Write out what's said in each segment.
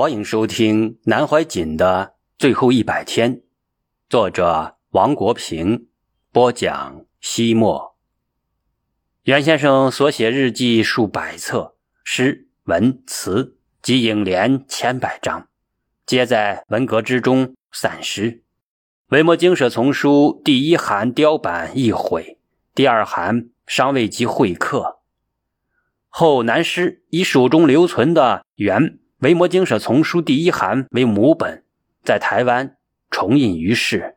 欢迎收听南怀瑾的最后一百天，作者王国平播讲。西墨，袁先生所写日记数百册，诗文词及影联千百张，皆在文革之中散失。维摩经舍丛书第一函雕版易毁，第二函尚未及会刻。后南师以手中留存的原。维摩经舍丛书第一函为母本，在台湾重印于世，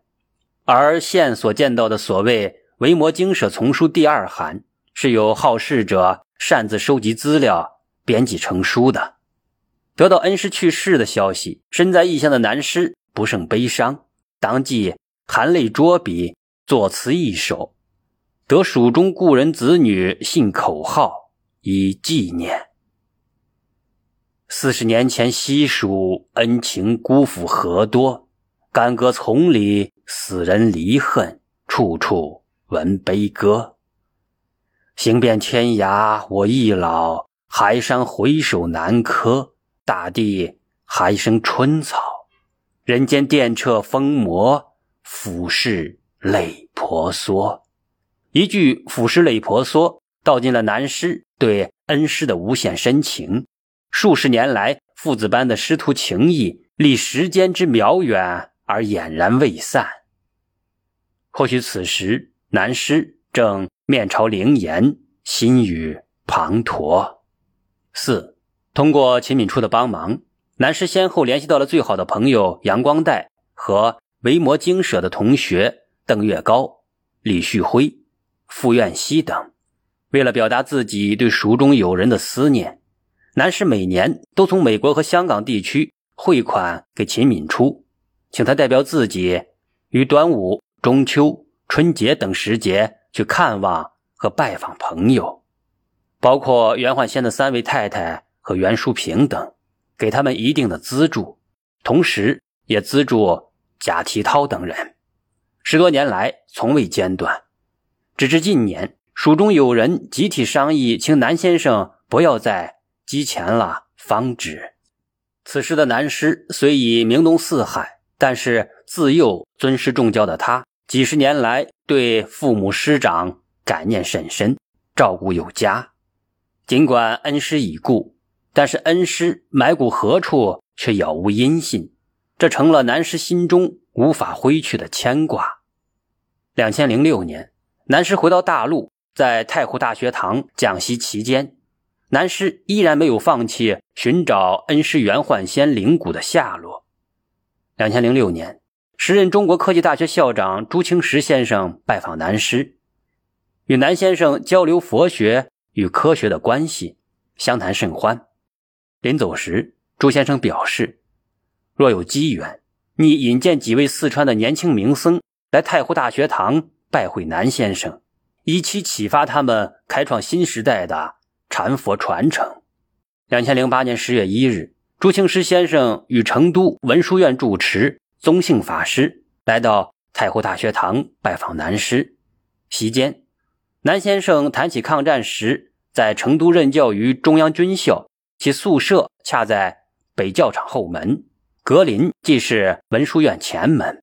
而现所见到的所谓维摩经舍丛书第二函，是由好事者擅自收集资料、编辑成书的。得到恩师去世的消息，身在异乡的南师不胜悲伤，当即含泪捉笔，作词一首，得蜀中故人子女信口号，以纪念。四十年前，西蜀恩情辜负何多？干戈丛里，死人离恨，处处闻悲歌。行遍天涯，我亦老，海山回首难柯。大地还生春草，人间电掣疯魔，俯视泪婆娑。一句“俯视泪婆娑”，道尽了南师对恩师的无限深情。数十年来，父子般的师徒情谊，历时间之渺远而俨然未散。或许此时，南师正面朝灵岩，心语滂沱。四，通过秦敏初的帮忙，南师先后联系到了最好的朋友杨光代和维摩经舍的同学邓月高、李旭辉、傅苑熙等。为了表达自己对蜀中友人的思念。南师每年都从美国和香港地区汇款给秦敏初，请他代表自己于端午、中秋、春节等时节去看望和拜访朋友，包括袁焕先的三位太太和袁淑平等，给他们一定的资助，同时也资助贾提涛等人。十多年来从未间断，直至近年，蜀中有人集体商议，请南先生不要再。积钱了方止。此时的南师虽已名动四海，但是自幼尊师重教的他，几十年来对父母师长感念甚深，照顾有加。尽管恩师已故，但是恩师埋骨何处却杳无音信，这成了南师心中无法挥去的牵挂。两千零六年，南师回到大陆，在太湖大学堂讲习期间。南师依然没有放弃寻找恩师袁焕先灵骨的下落。两千零六年，时任中国科技大学校长朱清时先生拜访南师，与南先生交流佛学与科学的关系，相谈甚欢。临走时，朱先生表示，若有机缘，拟引荐几位四川的年轻名僧来太湖大学堂拜会南先生，以期启发他们开创新时代的。禅佛传承。两千零八年十月一日，朱清时先生与成都文殊院住持宗信法师来到太湖大学堂拜访南师。席间，南先生谈起抗战时在成都任教于中央军校，其宿舍恰在北教场后门，格林即是文殊院前门。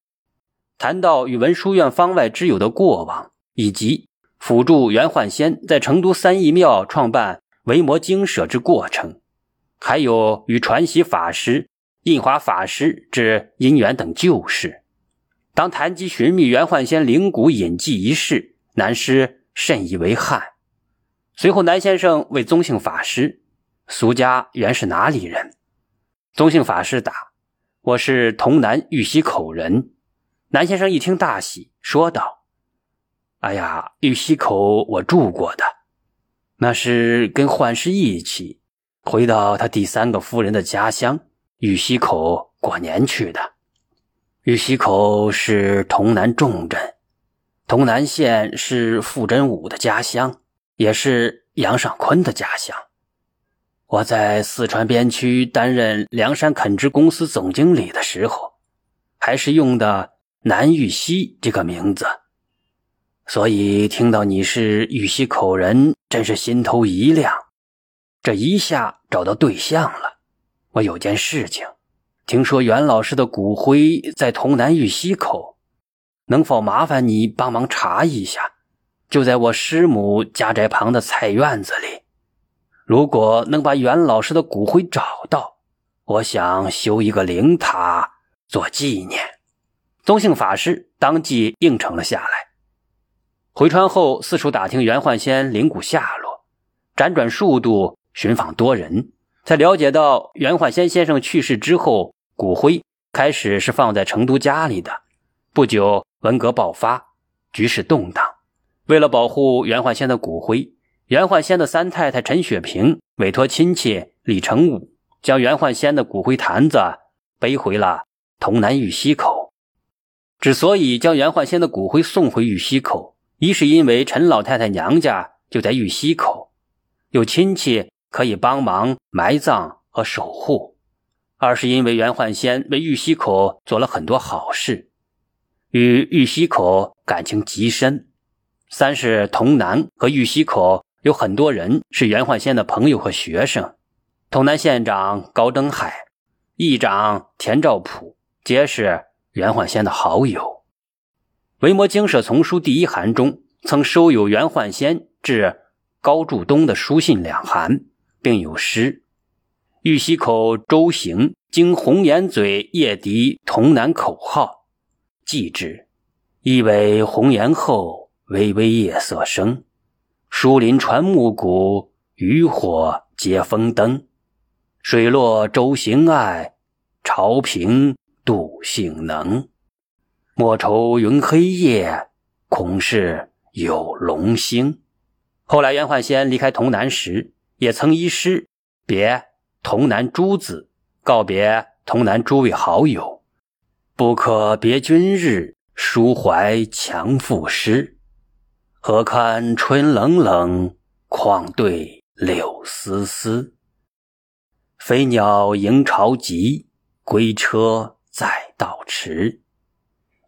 谈到与文殊院方外之友的过往，以及。辅助袁焕先在成都三义庙创办维摩经舍之过程，还有与传习法师、印华法师之因缘等旧事。当谈及寻觅袁焕先灵骨隐迹一事，南师甚以为憾。随后，南先生为宗姓法师：“俗家原是哪里人？”宗姓法师答：“我是潼南玉溪口人。”南先生一听大喜，说道。哎呀，玉溪口我住过的，那是跟幻师一起回到他第三个夫人的家乡玉溪口过年去的。玉溪口是潼南重镇，潼南县是傅真武的家乡，也是杨尚昆的家乡。我在四川边区担任凉山垦殖公司总经理的时候，还是用的南玉溪这个名字。所以听到你是玉溪口人，真是心头一亮，这一下找到对象了。我有件事情，听说袁老师的骨灰在潼南玉溪口，能否麻烦你帮忙查一下？就在我师母家宅旁的菜院子里。如果能把袁老师的骨灰找到，我想修一个灵塔做纪念。宗姓法师当即应承了下来。回川后，四处打听袁焕先灵骨下落，辗转数度，寻访多人，才了解到袁焕先先生去世之后，骨灰开始是放在成都家里的。不久，文革爆发，局势动荡。为了保护袁焕先的骨灰，袁焕先的三太太陈雪萍委托亲戚李成武，将袁焕先的骨灰坛子背回了潼南玉溪口。之所以将袁焕先的骨灰送回玉溪口，一是因为陈老太太娘家就在玉溪口，有亲戚可以帮忙埋葬和守护；二是因为袁焕先为玉溪口做了很多好事，与玉溪口感情极深；三是潼南和玉溪口有很多人是袁焕先的朋友和学生，潼南县长高登海、议长田兆普皆是袁焕先的好友。维摩经舍丛书第一函中曾收有袁焕先致高祝东的书信两函，并有诗：“玉溪口舟行经红岩嘴夜笛潼南口号，记之。意为红岩后微微夜色生，疏林传暮鼓，渔火接风灯。水落舟行爱，潮平渡性能。”莫愁云黑夜，恐是有龙星。后来袁焕先离开潼南时，也曾依诗别潼南诸子，告别潼南诸位好友：“不可别君日，抒怀强赋诗。何堪春冷冷，况对柳丝丝。飞鸟迎巢急，归车载道迟。”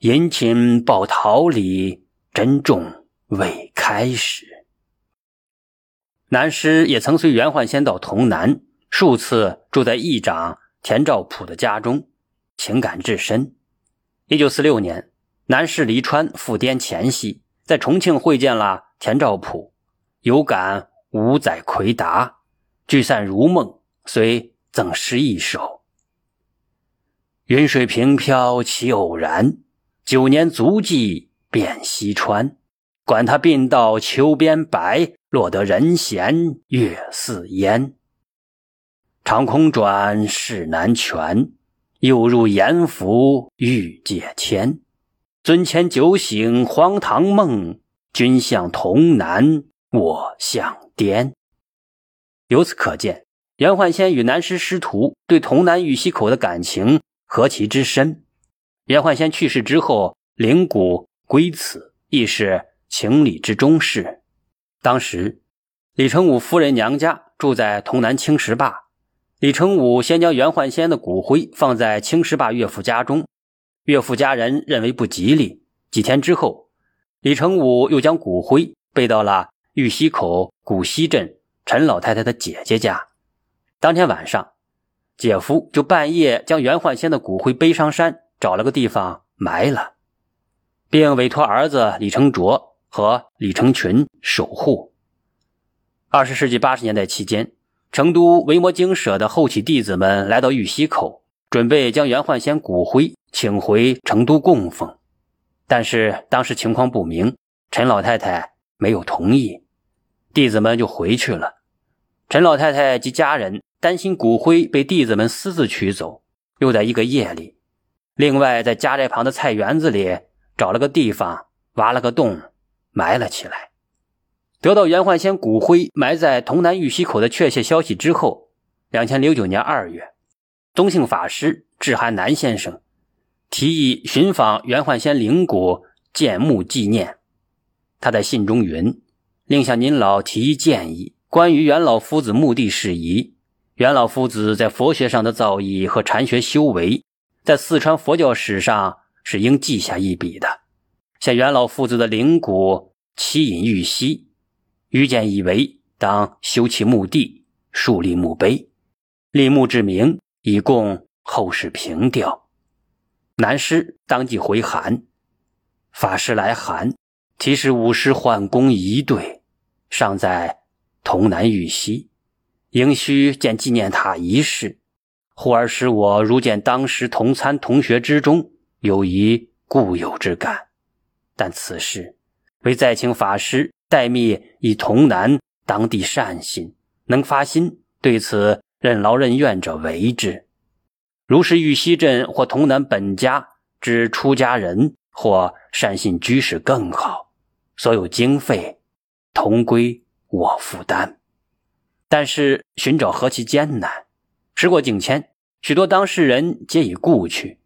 殷勤报桃李，珍重未开始。南师也曾随袁焕先到潼南，数次住在议长田兆普的家中，情感至深。一九四六年，南师离川赴滇前夕，在重庆会见了田兆普，有感五载魁达，聚散如梦，遂赠诗一首：“云水平飘起偶然。”九年足迹遍西川，管他鬓到秋边白，落得人闲月似烟。长空转，世难全，又入阎府欲界迁。尊前酒醒荒唐梦，君向潼南，我向滇。由此可见，袁焕先与南师师徒对潼南玉溪口的感情何其之深。袁焕先去世之后，灵骨归此，亦是情理之中事。当时，李成武夫人娘家住在潼南青石坝，李成武先将袁焕先的骨灰放在青石坝岳父家中，岳父家人认为不吉利。几天之后，李成武又将骨灰背到了玉溪口古溪镇陈老太太的姐姐家。当天晚上，姐夫就半夜将袁焕先的骨灰背上山。找了个地方埋了，并委托儿子李成卓和李成群守护。二十世纪八十年代期间，成都维摩经舍的后起弟子们来到玉溪口，准备将袁焕先骨灰请回成都供奉，但是当时情况不明，陈老太太没有同意，弟子们就回去了。陈老太太及家人担心骨灰被弟子们私自取走，又在一个夜里。另外，在家寨旁的菜园子里找了个地方，挖了个洞，埋了起来。得到袁焕先骨灰埋在潼南玉溪口的确切消息之后，两千零九年二月，宗姓法师致函南先生，提议寻访袁焕先灵骨建墓纪念。他在信中云：“另向您老提议建议，关于袁老夫子墓地事宜。袁老夫子在佛学上的造诣和禅学修为。”在四川佛教史上是应记下一笔的。现元老父子的灵骨栖隐玉溪，于建以为当修其墓地，树立墓碑，立墓志铭，以供后世凭吊。南师当即回函，法师来函，提示五师换工一队，尚在潼南玉溪，应须建纪念塔一事。忽而使我如见当时同参同学之中有一固有之感，但此事为再请法师代密以童南当地善心，能发心对此任劳任怨者为之。如是玉溪镇或童南本家之出家人或善信居士更好，所有经费同归我负担。但是寻找何其艰难，时过境迁。许多当事人皆已故去，